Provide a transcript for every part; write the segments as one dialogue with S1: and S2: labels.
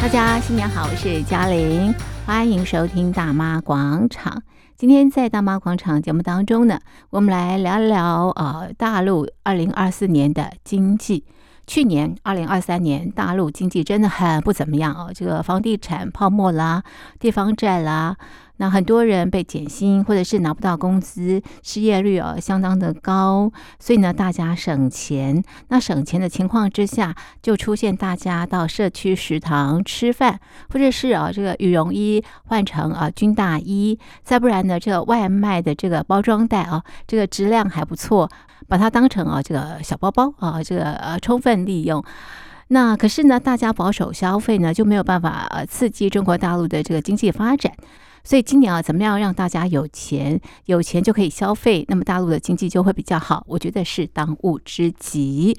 S1: 大家新年好，我是嘉玲，欢迎收听大妈广场。今天在大妈广场节目当中呢，我们来聊聊呃大陆二零二四年的经济。去年二零二三年大陆经济真的很不怎么样哦，这个房地产泡沫啦，地方债啦。那很多人被减薪，或者是拿不到工资，失业率啊相当的高，所以呢，大家省钱。那省钱的情况之下，就出现大家到社区食堂吃饭，或者是啊这个羽绒衣换成啊军大衣，再不然呢，这个外卖的这个包装袋啊，这个质量还不错，把它当成啊这个小包包啊，这个呃充分利用。那可是呢，大家保守消费呢，就没有办法呃刺激中国大陆的这个经济发展。所以今年啊，怎么样让大家有钱，有钱就可以消费，那么大陆的经济就会比较好。我觉得是当务之急。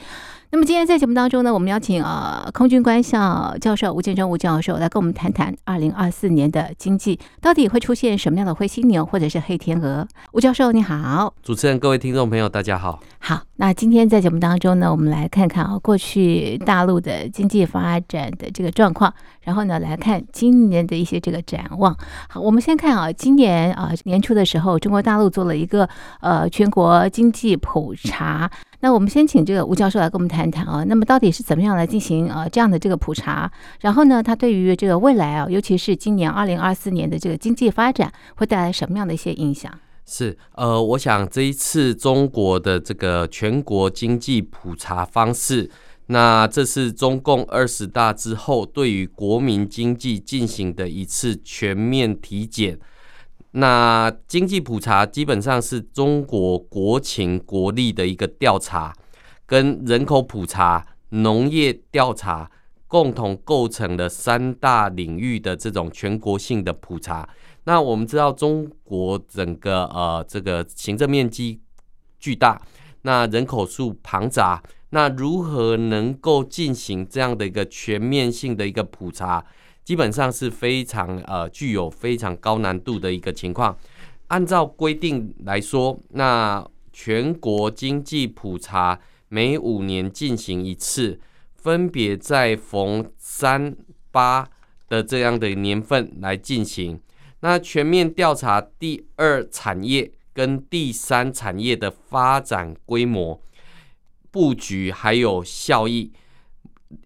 S1: 那么今天在节目当中呢，我们邀请呃空军官校教授吴建中吴教授来跟我们谈谈二零二四年的经济到底会出现什么样的灰犀牛或者是黑天鹅。吴教授你好，
S2: 主持人各位听众朋友大家好。
S1: 好，那今天在节目当中呢，我们来看看啊过去大陆的经济发展的这个状况，然后呢来看今年的一些这个展望。好，我们先看啊今年啊年初的时候，中国大陆做了一个呃全国经济普查。那我们先请这个吴教授来跟我们谈谈啊，那么到底是怎么样来进行呃这样的这个普查？然后呢，它对于这个未来啊，尤其是今年二零二四年的这个经济发展，会带来什么样的一些影响？
S2: 是呃，我想这一次中国的这个全国经济普查方式，那这是中共二十大之后对于国民经济进行的一次全面体检。那经济普查基本上是中国国情国力的一个调查，跟人口普查、农业调查共同构成了三大领域的这种全国性的普查。那我们知道，中国整个呃这个行政面积巨大，那人口数庞杂，那如何能够进行这样的一个全面性的一个普查？基本上是非常呃具有非常高难度的一个情况。按照规定来说，那全国经济普查每五年进行一次，分别在逢三八的这样的年份来进行。那全面调查第二产业跟第三产业的发展规模、布局还有效益，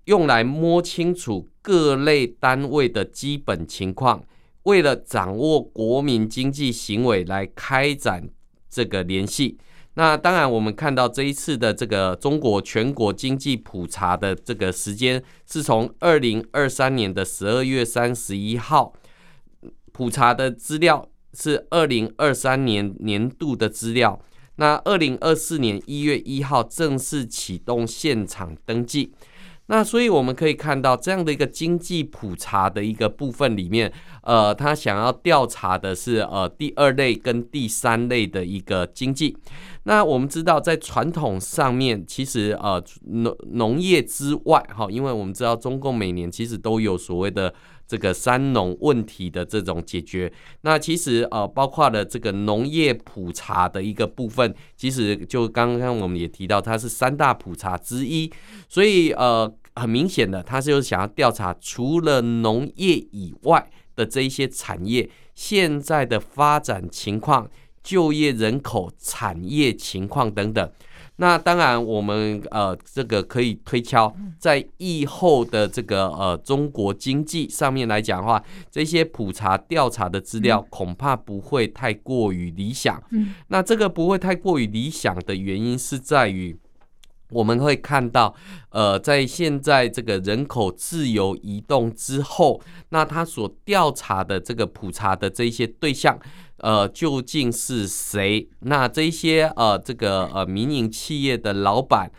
S2: 用来摸清楚。各类单位的基本情况，为了掌握国民经济行为来开展这个联系。那当然，我们看到这一次的这个中国全国经济普查的这个时间是从二零二三年的十二月三十一号，普查的资料是二零二三年年度的资料。那二零二四年一月一号正式启动现场登记。那所以我们可以看到，这样的一个经济普查的一个部分里面，呃，他想要调查的是呃第二类跟第三类的一个经济。那我们知道，在传统上面，其实呃农农业之外，哈，因为我们知道中共每年其实都有所谓的。这个三农问题的这种解决，那其实呃包括了这个农业普查的一个部分，其实就刚刚我们也提到，它是三大普查之一，所以呃很明显的，它是就是想要调查除了农业以外的这一些产业现在的发展情况、就业人口、产业情况等等。那当然，我们呃，这个可以推敲，在疫后的这个呃中国经济上面来讲的话，这些普查调查的资料恐怕不会太过于理想。那这个不会太过于理想的原因是在于，我们会看到，呃，在现在这个人口自由移动之后，那他所调查的这个普查的这些对象。呃，究竟是谁？那这些呃，这个呃，民营企业的老板，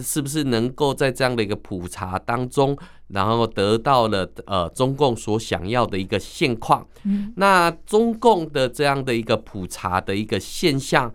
S2: 是不是能够在这样的一个普查当中，然后得到了呃中共所想要的一个现况？嗯，那中共的这样的一个普查的一个现象。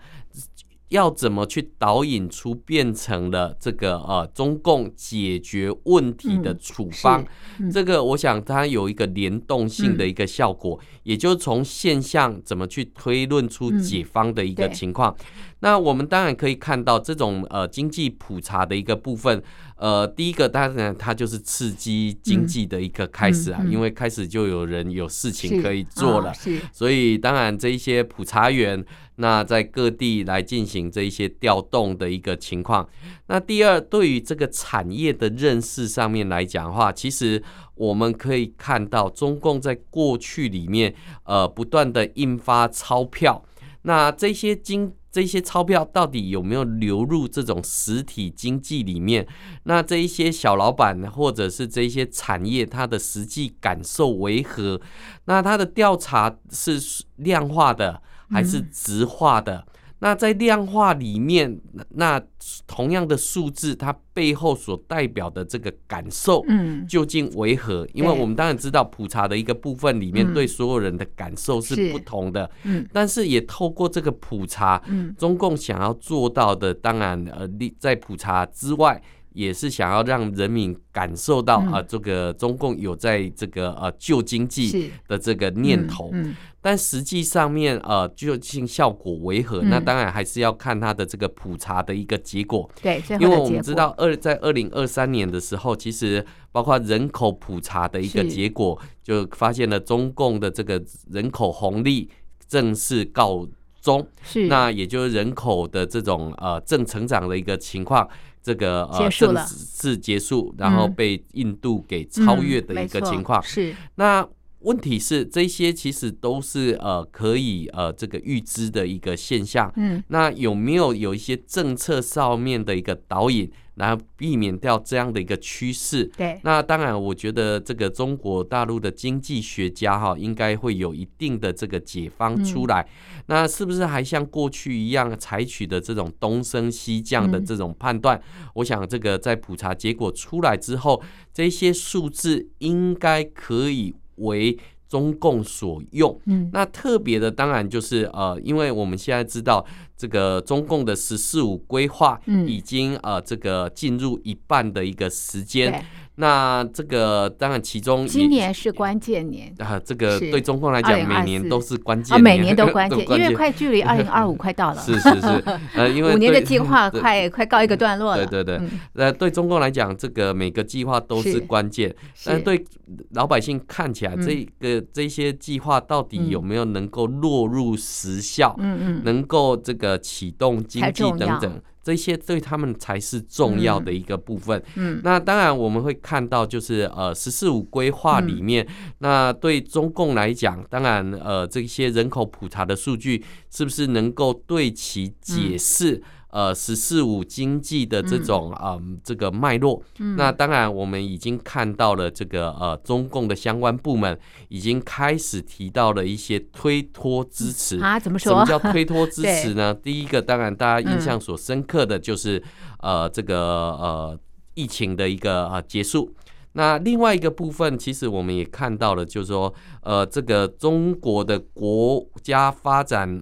S2: 要怎么去导引出变成了这个呃中共解决问题的处方？嗯嗯、这个我想它有一个联动性的一个效果，嗯、也就是从现象怎么去推论出解方的一个情况。嗯、那我们当然可以看到这种呃经济普查的一个部分，呃，第一个当然它就是刺激经济的一个开始啊，因为开始就有人有事情可以做了，所以当然这一些普查员，那在各地来进行这一些调动的一个情况。那第二，对于这个产业的认识上面来讲的话，其实我们可以看到中共在过去里面呃不断的印发钞票，那这些经。这些钞票到底有没有流入这种实体经济里面？那这一些小老板或者是这一些产业，它的实际感受为何？那它的调查是量化的还是直化的？嗯那在量化里面，那同样的数字，它背后所代表的这个感受，嗯，究竟为何？因为我们当然知道普查的一个部分里面，对所有人的感受是不同的，嗯，但是也透过这个普查，嗯，中共想要做到的，当然呃，在普查之外，也是想要让人民感受到啊，这个中共有在这个呃救经济的这个念头。但实际上面，呃，究竟效果为何？嗯、那当然还是要看它的这个普查的一个结果。
S1: 对，
S2: 因为我们知道二在二零二三年的时候，其实包括人口普查的一个结果，就发现了中共的这个人口红利正式告终。是，那也就是人口的这种呃正成长的一个情况，这个呃政治结束，然后被印度给超越的一个情况。嗯嗯、是，那。问题是这些其实都是呃可以呃这个预知的一个现象，嗯，那有没有有一些政策上面的一个导引，然后避免掉这样的一个趋势？对，那当然，我觉得这个中国大陆的经济学家哈，应该会有一定的这个解方出来。嗯、那是不是还像过去一样采取的这种东升西降的这种判断？嗯、我想这个在普查结果出来之后，这些数字应该可以。为中共所用，嗯，那特别的当然就是呃，因为我们现在知道这个中共的“十四五”规划，已经呃这个进入一半的一个时间。那这个当然，其中
S1: 今年是关键年。
S2: 啊，这个对中共来讲，每年都是关键
S1: 啊，每年都关键，因为快距离 二零二五快到了。
S2: 是是是，呃，因为
S1: 五年的计划快快告一个段落了。
S2: 对对对，呃，对中共来讲，这个每个计划都是关键，但对老百姓看起来，这个这些计划到底有没有能够落入实效？嗯嗯，能够这个启动经济等等。这些对他们才是重要的一个部分。嗯，那当然我们会看到，就是呃“十四五”规划里面，嗯、那对中共来讲，当然呃这些人口普查的数据是不是能够对其解释？呃，“十四五”经济的这种嗯、呃、这个脉络，嗯、那当然我们已经看到了这个呃中共的相关部门已经开始提到了一些推脱支持
S1: 啊？怎么说？
S2: 什么叫推脱支持呢？第一个，当然大家印象所深刻的就是、嗯、呃这个呃疫情的一个呃结束。那另外一个部分，其实我们也看到了，就是说呃这个中国的国家发展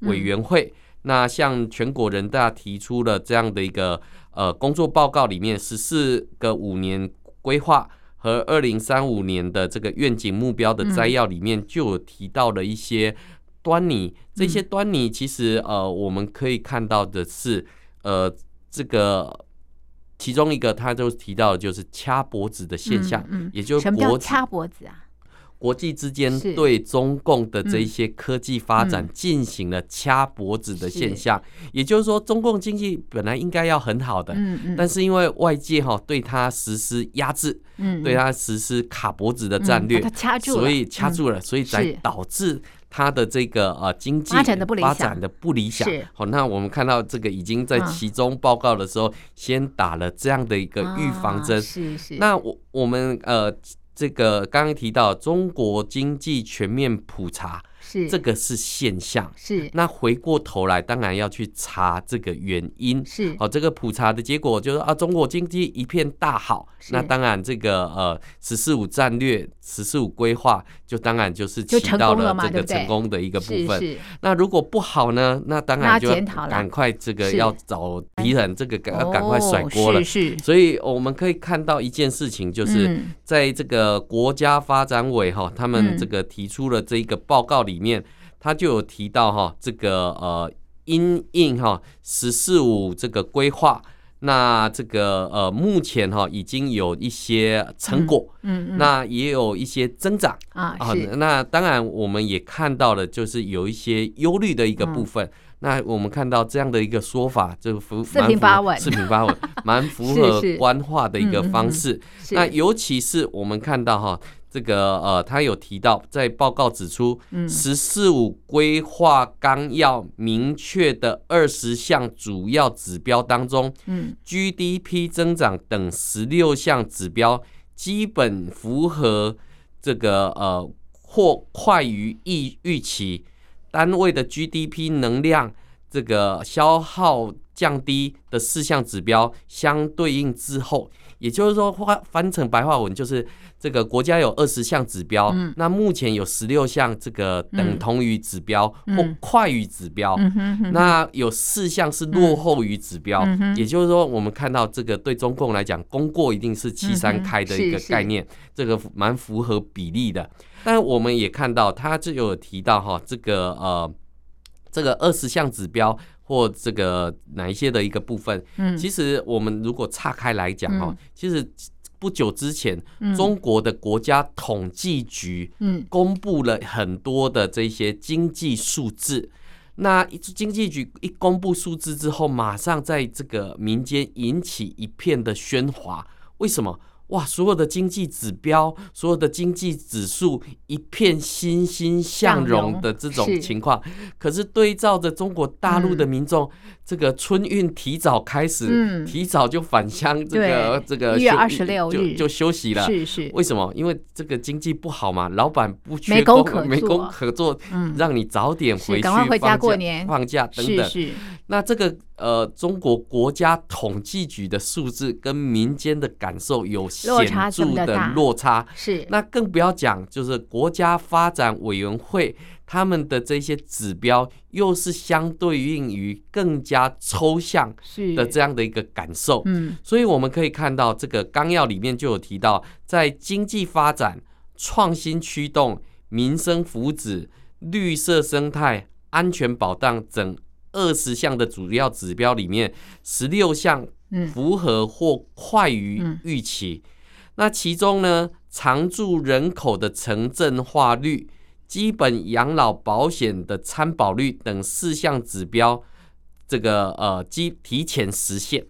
S2: 委员会。嗯那像全国人大提出了这样的一个呃工作报告里面，十四个五年规划和二零三五年的这个愿景目标的摘要里面，就有提到了一些端倪。这些端倪其实呃我们可以看到的是，呃这个其中一个他就提到的就是掐脖子的现象，也就是国
S1: 什么叫掐脖子啊？
S2: 国际之间对中共的这一些科技发展进行了掐脖子的现象，也就是说，中共经济本来应该要很好的，但是因为外界哈对它实施压制，对它实施卡脖子的战略，所以掐住了，所以才导致它的这个呃经济发展的不理想。好，那我们看到这个已经在其中报告的时候，先打了这样的一个预防针。是是。那我我们呃。这个刚刚提到中国经济全面普查。是。这个是现象，是。那回过头来，当然要去查这个原因，是。哦，这个普查的结果就是啊，中国经济一片大好，那当然这个呃“十四五”战略、“十四五”规划，就当然就是起到了这个成功的一个部分。那如果不好呢？那当然就赶快这个要找敌人，这个赶要赶快甩锅了。是，是，所以我们可以看到一件事情，就是在这个国家发展委哈，他们这个提出了这一个报告里。里面他就有提到哈，这个呃因应哈“十四五”这个规划。那这个呃，目前哈已经有一些成果，嗯，嗯嗯，那也有一些增长啊啊。那当然，我们也看到了，就是有一些忧虑的一个部分。嗯、那我们看到这样的一个说法，就符四平八稳，四平八稳，蛮符合 官话的一个方式。是是那尤其是我们看到哈。这个呃，他有提到，在报告指出，“十四五”规划纲要明确的二十项主要指标当中，嗯，GDP 增长等十六项指标基本符合这个呃或快于预预期，单位的 GDP 能量这个消耗降低的四项指标相对应之后，也就是说，翻翻成白话文就是。这个国家有二十项指标，嗯、那目前有十六项这个等同于指标、嗯、或快于指标，那有四项是落后于指标。也就是说，我们看到这个对中共来讲，功过一定是七三开的一个概念，嗯、这个蛮符合比例的。但我们也看到，他就有提到哈，这个呃，这个二十项指标或这个哪一些的一个部分，嗯、其实我们如果岔开来讲哦，嗯、其实。不久之前，中国的国家统计局嗯公布了很多的这些经济数字。那经济局一公布数字之后，马上在这个民间引起一片的喧哗。为什么？哇！所有的经济指标，所有的经济指数，一片欣欣向荣的这种情况。可是对照着中国大陆的民众，这个春运提早开始，提早就返乡，这个这个一月二十六日就休息了。是是。为什么？因为这个经济不好嘛，老板不缺工，没工可做，让你早点回去，赶快回家过年，放假等等。是是。那这个呃，中国国家统计局的数字跟民间的感受有显著的落差，是。那更不要讲，就是国家发展委员会他们的这些指标，又是相对应于更加抽象的这样的一个感受。嗯。所以我们可以看到，这个纲要里面就有提到，在经济发展、创新驱动、民生福祉、绿色生态、安全保障等。二十项的主要指标里面，十六项符合或快于预期。那其中呢，常住人口的城镇化率、基本养老保险的参保率等四项指标，这个呃，基提前实现。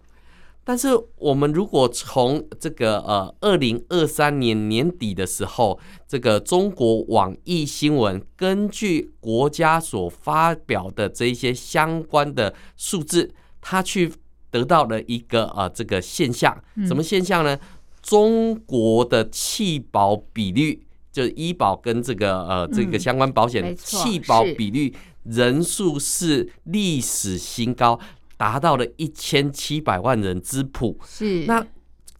S2: 但是，我们如果从这个呃二零二三年年底的时候，这个中国网易新闻根据国家所发表的这一些相关的数字，它去得到了一个呃这个现象，什么现象呢？中国的弃保比率，就是医保跟这个呃这个相关保险弃保比率人数是历史新高。达到了一千七百万人之谱，是那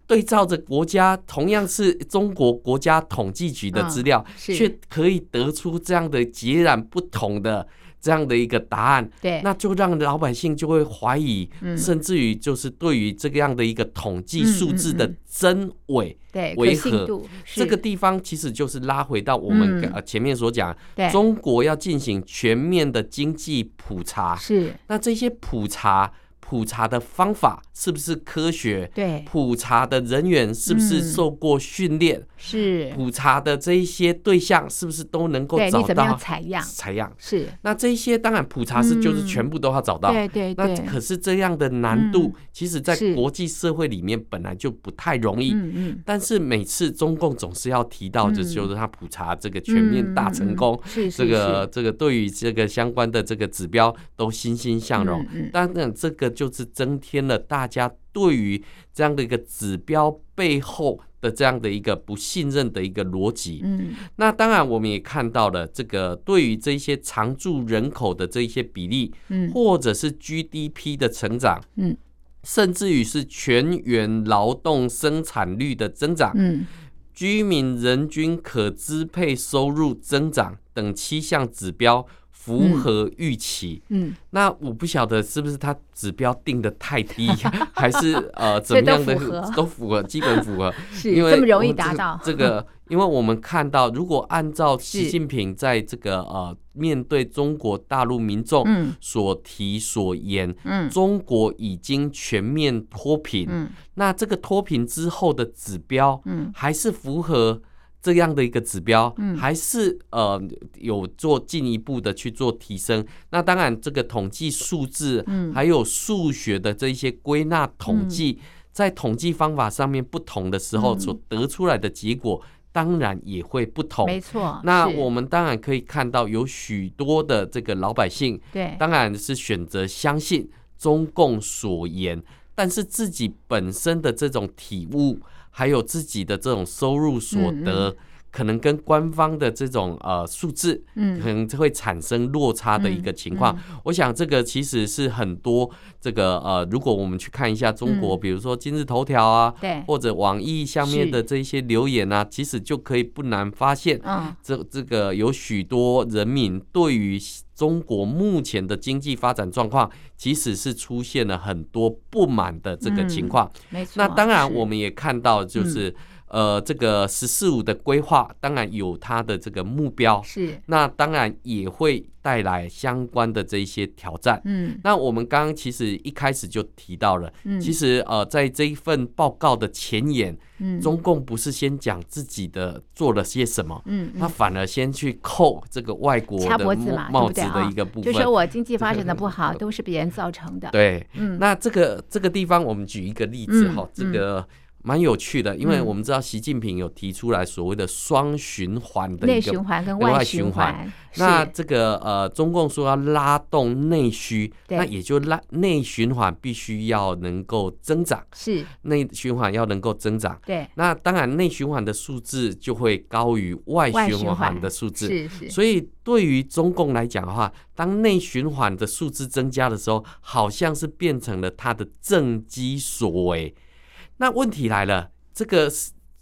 S2: 对照着国家同样是中国国家统计局的资料，却可以得出这样的截然不同的。这样的一个答案，对，那就让老百姓就会怀疑，嗯、甚至于就是对于这个样的一个统计数字的真伪、对为何，这个地方其实就是拉回到我们呃前面所讲，嗯、中国要进行全面的经济普查，是。那这些普查。普查的方法是不是科学？对，普查的人员是不是受过训练？是，普查的这一些对象是不是都能够找到采样？采样是。那这一些当然普查是就是全部都要找到。对对对。那可是这样的难度，其实在国际社会里面本来就不太容易。嗯嗯。但是每次中共总是要提到，就是就是他普查这个全面大成功，这个这个对于这个相关的这个指标都欣欣向荣。嗯。当然这个。就是增添了大家对于这样的一个指标背后的这样的一个不信任的一个逻辑。嗯，那当然我们也看到了这个对于这些常住人口的这一些比例，嗯，或者是 GDP 的成长，嗯，甚至于是全员劳动生产率的增长，嗯，居民人均可支配收入增长等七项指标。符合预期。
S1: 嗯，
S2: 那我不晓得是不是他指标定的太低，还是呃怎么样的
S1: 都符合，
S2: 都符合，基本符合，
S1: 是
S2: 因为
S1: 这么容易达到。
S2: 这个。因为我们看到，如果按照习近平在这个 呃面对中国大陆民众所提所言，
S1: 嗯，
S2: 中国已经全面脱贫，嗯，那这个脱贫之后的指标，嗯，还是符合这样的一个指标，嗯，还是呃有做进一步的去做提升。那当然，这个统计数字，嗯，还有数学的这些归纳统计，在统计方法上面不同的时候，所得出来的结果。当然也会不同，
S1: 没错。
S2: 那我们当然可以看到，有许多的这个老百姓，
S1: 对，
S2: 当然是选择相信中共所言，但是自己本身的这种体悟，还有自己的这种收入所得。可能跟官方的这种呃数字，嗯，可能会产生落差的一个情况。我想这个其实是很多这个呃，如果我们去看一下中国，比如说今日头条啊，对，或者网易下面的这些留言啊，其实就可以不难发现，嗯，这这个有许多人民对于中国目前的经济发展状况，其实是出现了很多不满的这个情况。没错。那当然，我们也看到就是。呃，这个“十四五”的规划当然有它的这个目标，是。那当然也会带来相关的这一些挑战。嗯，那我们刚刚其实一开始就提到了，嗯，其实呃，在这一份报告的前言，嗯，中共不是先讲自己的做了些什么，嗯，他反而先去扣这个外国的帽子的一个部分，
S1: 就说我经济发展的不好，都是别人造成的。
S2: 对，嗯，那这个这个地方，我们举一个例子哈，这个。蛮有趣的，因为我们知道习近平有提出来所谓的双循环的一个
S1: 内循环跟外循环。
S2: 那这个呃，中共说要拉动内需，那也就拉内循环必须要能够增长，是内循环要能够增长。对，那当然内循环的数字就会高于外循环的数字。是是。所以对于中共来讲的话，当内循环的数字增加的时候，好像是变成了它的政绩所为。那问题来了，这个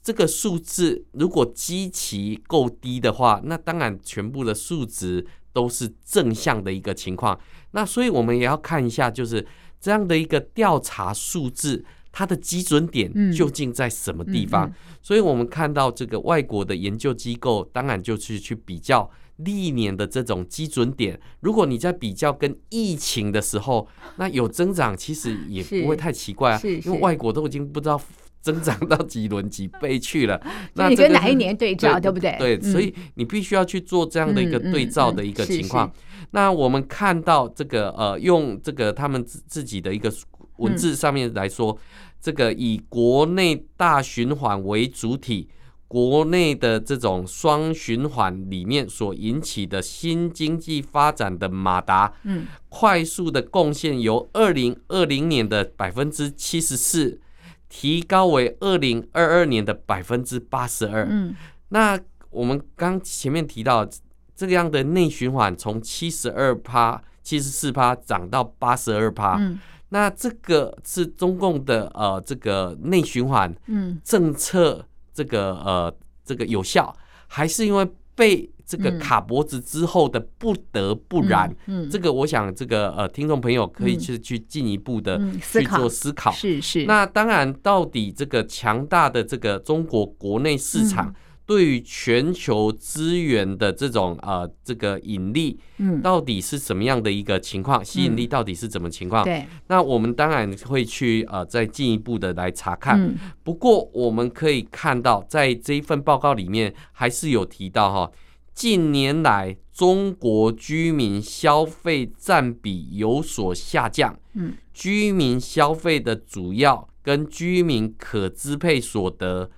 S2: 这个数字如果基期够低的话，那当然全部的数值都是正向的一个情况。那所以我们也要看一下，就是这样的一个调查数字，它的基准点究竟在什么地方？所以我们看到这个外国的研究机构，当然就是去比较历年的这种基准点。如果你在比较跟疫情的时候，那有增长，其实也不会太奇怪啊，因为外国都已经不知道增长到几轮几倍去了。那
S1: 你跟哪一年对照，对不对？
S2: 对，所以你必须要去做这样的一个对照的一个情况。那我们看到这个呃，用这个他们自自己的一个文字上面来说，这个以国内大循环为主体。国内的这种双循环里面所引起的新经济发展的马达，嗯，快速的贡献由二零二零年的百分之七十四提高为二零二二年的百分之八十二。嗯，那我们刚前面提到这样的内循环从七十二趴、七十四趴涨到八十二趴，嗯，那这个是中共的呃这个内循环嗯政策。这个呃，这个有效，还是因为被这个卡脖子之后的不得不然？嗯，嗯，这个我想，这个呃，听众朋友可以去去进一步的去做思考。是是。那当然，到底这个强大的这个中国国内市场。嗯对于全球资源的这种呃这个引力，嗯，到底是什么样的一个情况？吸引力到底是怎么情况？对，那我们当然会去呃再进一步的来查看。不过我们可以看到，在这一份报告里面还是有提到哈，近年来中国居民消费占比有所下降，嗯，居民消费的主要跟居民可支配所得、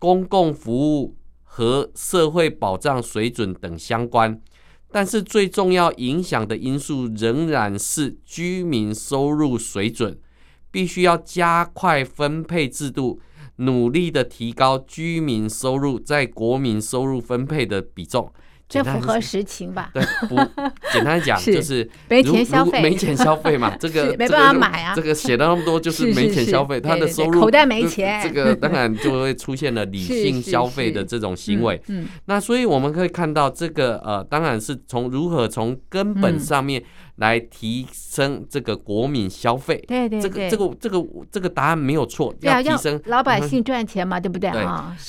S2: 公共服务。和社会保障水准等相关，但是最重要影响的因素仍然是居民收入水准，必须要加快分配制度，努力的提高居民收入在国民收入分配的比重，
S1: 这符合实情吧？
S2: 对，不简单讲 就是
S1: 没钱消费，
S2: 没钱消费嘛，这 个
S1: 没办法买啊。
S2: 这个写了那么多就是没钱消费，他的收入
S1: 口袋没钱，
S2: 这个 当然就会出现了理性消费的这种行为。嗯，那所以我们可以看到这个呃，当然是从如何从根本上面。来提升这个国民消费，
S1: 对对，
S2: 这个这个这个这个答案没有错，要提升。
S1: 老百姓赚钱嘛，对不对？
S2: 对，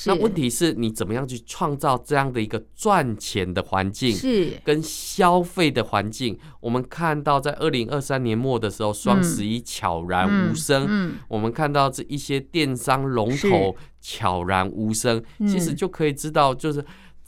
S2: 那问题是你怎么样去创造这样的一个赚钱的环境，是。跟消费的环境？我们看到在二零二三年末的时候，双十一悄然无声，我们看到这一些电商龙头悄然无声，其实就可以知道，就是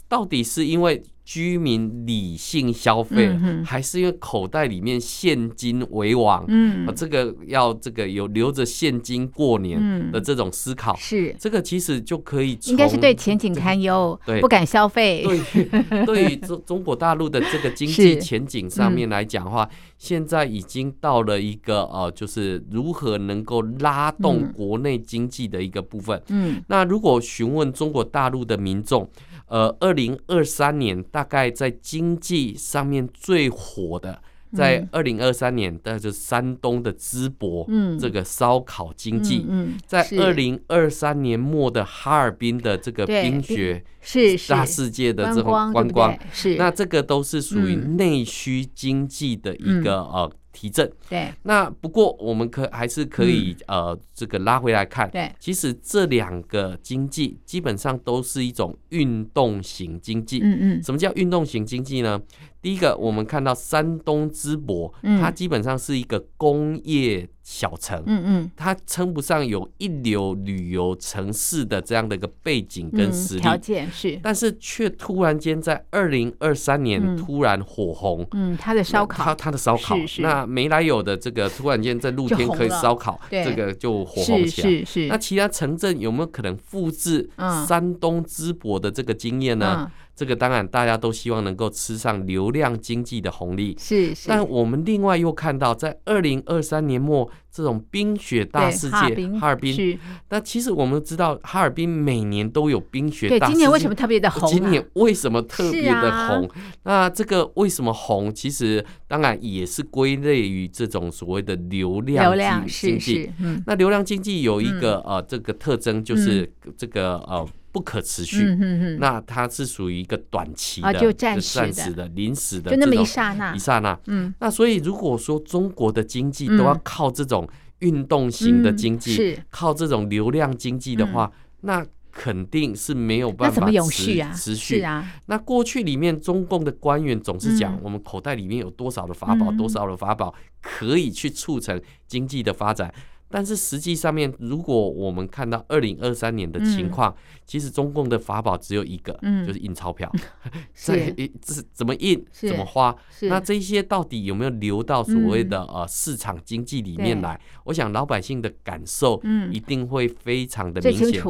S2: 到底是因为。居民理性消费，还是因为口袋里面现金为王？嗯，这个要这个有留着现金过年的这种思考，是。这个其实就可以
S1: 应该是对前景堪忧，对。不敢消费。
S2: 对，对于中 中国大陆的这个经济前景上面来讲的话，现在已经到了一个呃，就是如何能够拉动国内经济的一个部分。嗯，那如果询问中国大陆的民众，呃，二零二三年大概在经济上面最火的，在二零二三年，的就是山东的淄博，嗯，这个烧烤经济，嗯，在二零二三年末的哈尔滨的这个冰雪是大世界的这种观光，是。那这个都是属于内需经济的一个呃。提振，对，那不过我们可还是可以呃，这个拉回来看，对，其实这两个经济基本上都是一种运动型经济，嗯嗯，什么叫运动型经济呢？第一个，我们看到山东淄博，它基本上是一个工业小城，嗯嗯，它称不上有一流旅游城市的这样的一个背景跟实力。条件是，但是却突然间在二零二三年突然火红，嗯，它的烧烤，它它的烧烤，那没来由的这个突然间在露天可以烧烤，这个就火红起来，是是。那其他城镇有没有可能复制山东淄博的这个经验呢？这个当然，大家都希望能够吃上流量经济的红利。是，是。但我们另外又看到，在二零二三年末这种冰雪大世界，哈尔滨。那其实我们知道，哈尔滨每年都有冰雪大世界。
S1: 今年为什么特别的红？
S2: 今年为什么特别的红？那这个为什么红？其实当然也是归类于这种所谓的流量经济。那流量经济有一个呃这个特征，就是这个呃。不可持续，嗯、哼哼，那它是属于一个短期的、啊、就暂时的、临时的，就那么一刹那，一刹那。嗯，那所以如果说中国的经济都要靠这种运动型的经济，嗯、是。靠这种流量经济的话，嗯、那肯定是没有办法持，续啊？持续。啊。那过去里面中共的官员总是讲，我们口袋里面有多少的法宝，嗯、多少的法宝可以去促成经济的发展。但是实际上面，如果我们看到二零二三年的情况，其实中共的法宝只有一个，就是印钞票。所以这怎么印，怎么花？那这些到底有没有流到所谓的呃市场经济里面来？我想老百姓的感受，一定会非常的明显。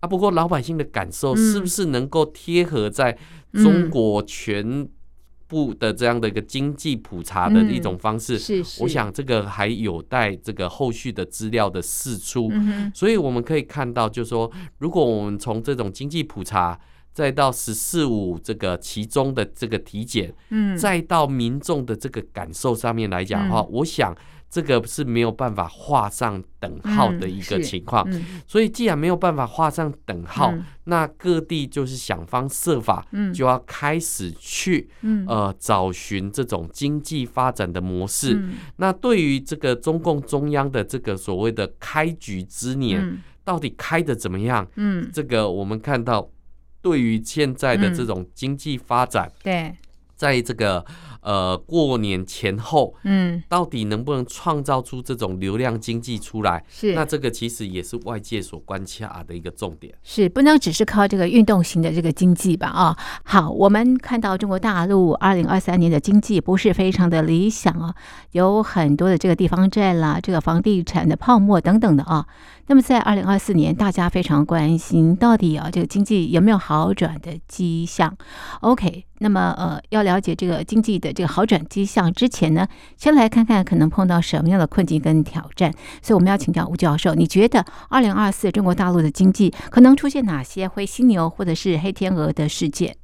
S2: 啊，不过老百姓的感受是不是能够贴合在中国全？部的这样的一个经济普查的一种方式，是是，我想这个还有待这个后续的资料的释出。所以我们可以看到，就是说，如果我们从这种经济普查，再到“十四五”这个其中的这个体检，嗯，再到民众的这个感受上面来讲的话，我想。这个是没有办法画上等号的一个情况，嗯。嗯、所以既然没有办法画上等号，嗯、那各地就是想方设法，就要开始去、嗯、呃找寻这种经济发展的模式。嗯、那对于这个中共中央的这个所谓的开局之年，嗯、到底开的怎么样？嗯，这个我们看到，对于现在的这种经济发展，对、嗯，在这个。呃，过年前后，嗯，到底能不能创造出这种流量经济出来？是，那这个其实也是外界所关切的一个重点。是，不能只是靠这个运动型的这个经济吧？啊，好，我们看到中国大陆二零二三年的经济不是非常的理想啊，有很多的这个地方债啦，这个房地产的泡沫等等的啊。那么在二零二四年，大家非常关心到底啊，这个经济有没有好转的迹象？OK，那么呃，要了解这个经济的这个好转迹象之前呢，先来看看可能碰到什么样的困境跟挑战。所以我们要请教吴教授，你觉得二零二四中国大陆的经济可能出现哪些灰犀牛或者是黑天鹅的事件？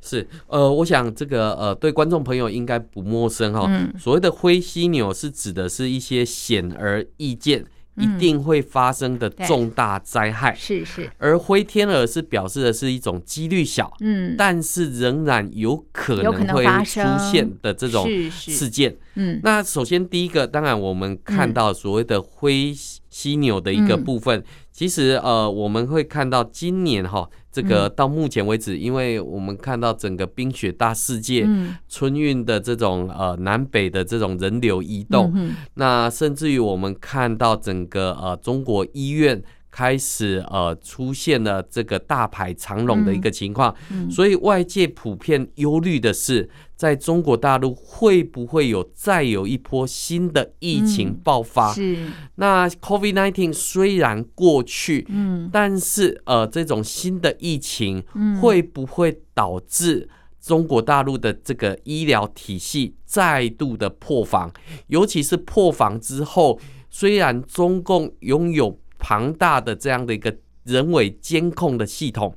S2: 是，呃，我想这个呃，对观众朋友应该不陌生哈。嗯。所谓的灰犀牛是指的是一些显而易见。一定会发生的重大灾害，
S1: 是是。
S2: 而灰天鹅是表示的是一种几率小，嗯，但是仍然有可能会出现的这种事件。嗯，那首先第一个，当然我们看到所谓的灰犀牛的一个部分，其实呃，我们会看到今年哈。这个到目前为止，因为我们看到整个冰雪大世界，春运的这种呃南北的这种人流移动，那甚至于我们看到整个呃中国医院。开始呃出现了这个大排长龙的一个情况，所以外界普遍忧虑的是，在中国大陆会不会有再有一波新的疫情爆发？是。那 COVID-19 虽然过去，嗯，但是呃这种新的疫情会不会导致中国大陆的这个医疗体系再度的破防？尤其是破防之后，虽然中共拥有庞大的这样的一个人为监控的系统，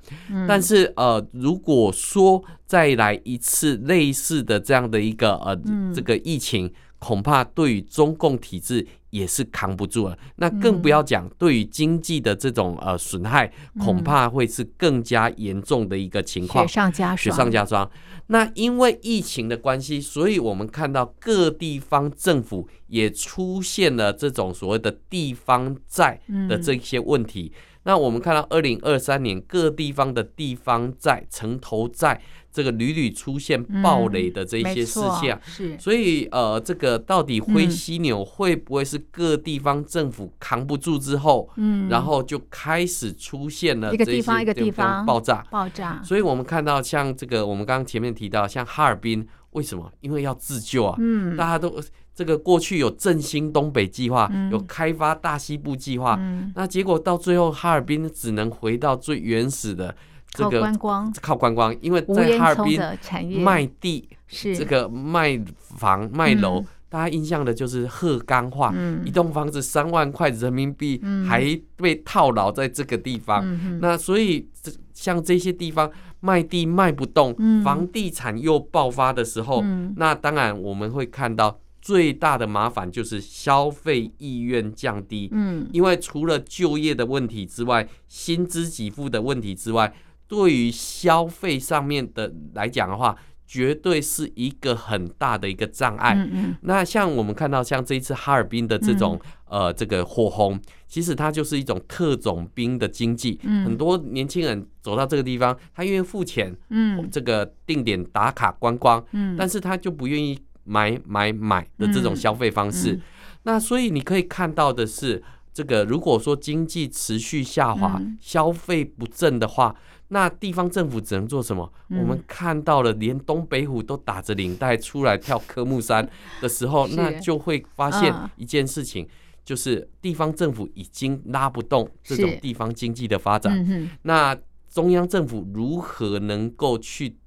S2: 但是呃，如果说再来一次类似的这样的一个呃这个疫情，恐怕对于中共体制也是扛不住了。那更不要讲对于经济的这种呃损害，恐怕会是更加严重的一个情况，雪
S1: 上加霜，
S2: 雪上加霜。那因为疫情的关系，所以我们看到各地方政府也出现了这种所谓的地方债的这些问题。那我们看到二零二三年各地方的地方债、城投债。这个屡屡出现暴雷的这些事项，是，所以呃，这个到底灰犀牛会不会是各地方政府扛不住之后，嗯，然后就开始出现了这些
S1: 一个地方一个地方
S2: 爆炸
S1: 爆炸？
S2: 所以我们看到像这个，我们刚刚前面提到像哈尔滨，为什么？因为要自救啊，嗯，大家都这个过去有振兴东北计划，有开发大西部计划，那结果到最后哈尔滨只能回到最原始的。这个
S1: 靠观光，
S2: 靠观光，因为在哈尔滨卖地是。这个卖房卖楼，大家印象的就是鹤岗话，一栋房子三万块人民币，还被套牢在这个地方。那所以这像这些地方卖地卖不动，房地产又爆发的时候，那当然我们会看到最大的麻烦就是消费意愿降低。嗯，因为除了就业的问题之外，薪资给付的问题之外。对于消费上面的来讲的话，绝对是一个很大的一个障碍。嗯嗯。那像我们看到，像这一次哈尔滨的这种呃这个火红，其实它就是一种特种兵的经济。嗯。很多年轻人走到这个地方，他愿意付钱，嗯，这个定点打卡观光，嗯，但是他就不愿意买买买的这种消费方式。那所以你可以看到的是，这个如果说经济持续下滑，消费不振的话。那地方政府只能做什么？嗯、我们看到了，连东北虎都打着领带出来跳科目三的时候，那就会发现一件事情，就是地方政府已经拉不动这种地方经济的发展。那中央政府如何能够去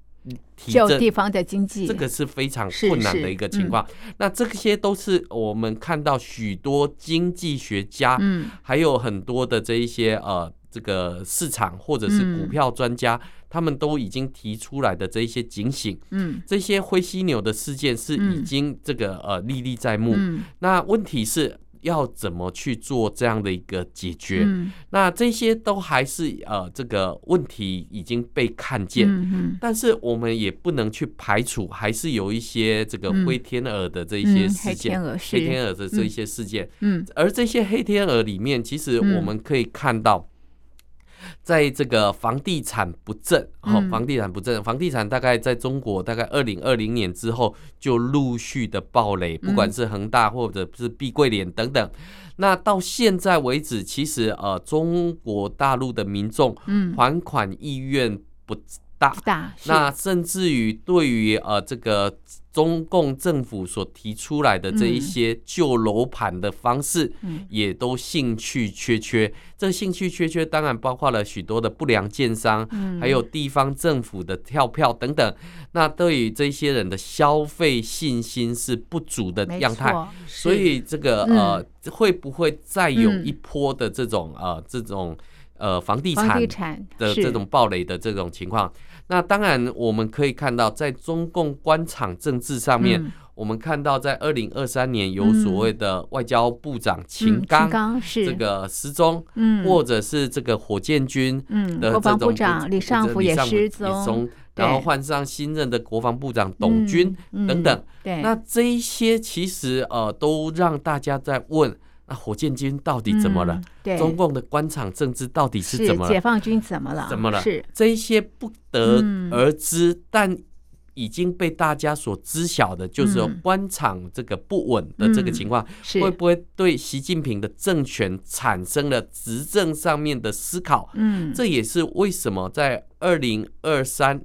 S2: 提振
S1: 地方的经济？
S2: 这个是非常困难的一个情况。那这些都是我们看到许多经济学家，嗯，还有很多的这一些呃。这个市场或者是股票专家，他们都已经提出来的这一些警醒，嗯，这些灰犀牛的事件是已经这个呃历历在目。那问题是要怎么去做这样的一个解决？那这些都还是呃这个问题已经被看见，但是我们也不能去排除，还是有一些这个灰天鹅的这一些事件，黑天鹅的这一些事件，嗯，而这些黑天鹅里面，其实我们可以看到。在这个房地产不振，哦，房地产不振，房地产大概在中国大概二零二零年之后就陆续的暴雷，不管是恒大或者是碧桂园等等。那到现在为止，其实呃，中国大陆的民众还款意愿不大，大，那甚至于对于呃这个。中共政府所提出来的这一些旧楼盘的方式，也都兴趣缺缺。这兴趣缺缺，当然包括了许多的不良建商，还有地方政府的跳票等等。那对于这些人的消费信心是不足的样态。所以这个呃，会不会再有一波的这种呃这种？呃房地产的这种暴雷的这种情况。那当然，我们可以看到，在中共官场政治上面，嗯、我们看到在二零二三年有所谓的外交部长秦刚这个失踪，嗯，或者是这个火箭军的这种、嗯、国防部长李尚福也失踪，然后换上新任的国防部长董军等等。对，那这一些其实呃，都让大家在问。那火箭军到底怎么了？嗯、对，中共的官场政治到底是怎么了？
S1: 解放军怎么了？
S2: 怎么了？
S1: 是
S2: 这一些不得而知，嗯、但已经被大家所知晓的，就是官场这个不稳的这个情况，嗯、会不会对习近平的政权产生了执政上面的思考？嗯，这也是为什么在。二零二三，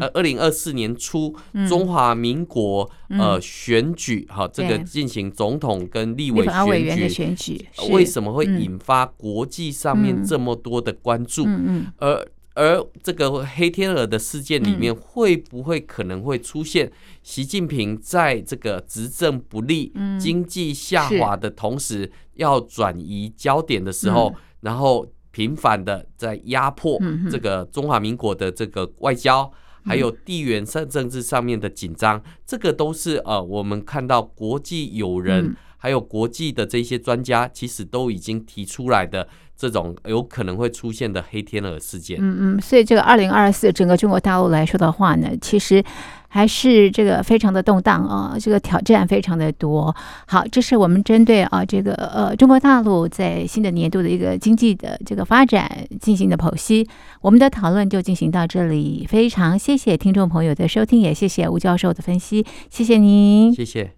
S2: 呃，二零二四年初，嗯、中华民国、嗯、呃选举，哈，这个进行总统跟立委
S1: 选举，选举
S2: 为什么会引发国际上面这么多的关注？嗯嗯、而而这个黑天鹅的事件里面，会不会可能会出现习近平在这个执政不力、嗯、经济下滑的同时，要转移焦点的时候，嗯、然后？频繁的在压迫这个中华民国的这个外交，还有地缘上政治上面的紧张，这个都是呃，我们看到国际友人还有国际的这些专家，其实都已经提出来的这种有可能会出现的黑天鹅事件。
S1: 嗯嗯，所以这个二零二四整个中国大陆来说的话呢，其实。还是这个非常的动荡啊，这个挑战非常的多。好，这是我们针对啊这个呃中国大陆在新的年度的一个经济的这个发展进行的剖析。我们的讨论就进行到这里，非常谢谢听众朋友的收听，也谢谢吴教授的分析，谢谢您，
S2: 谢谢。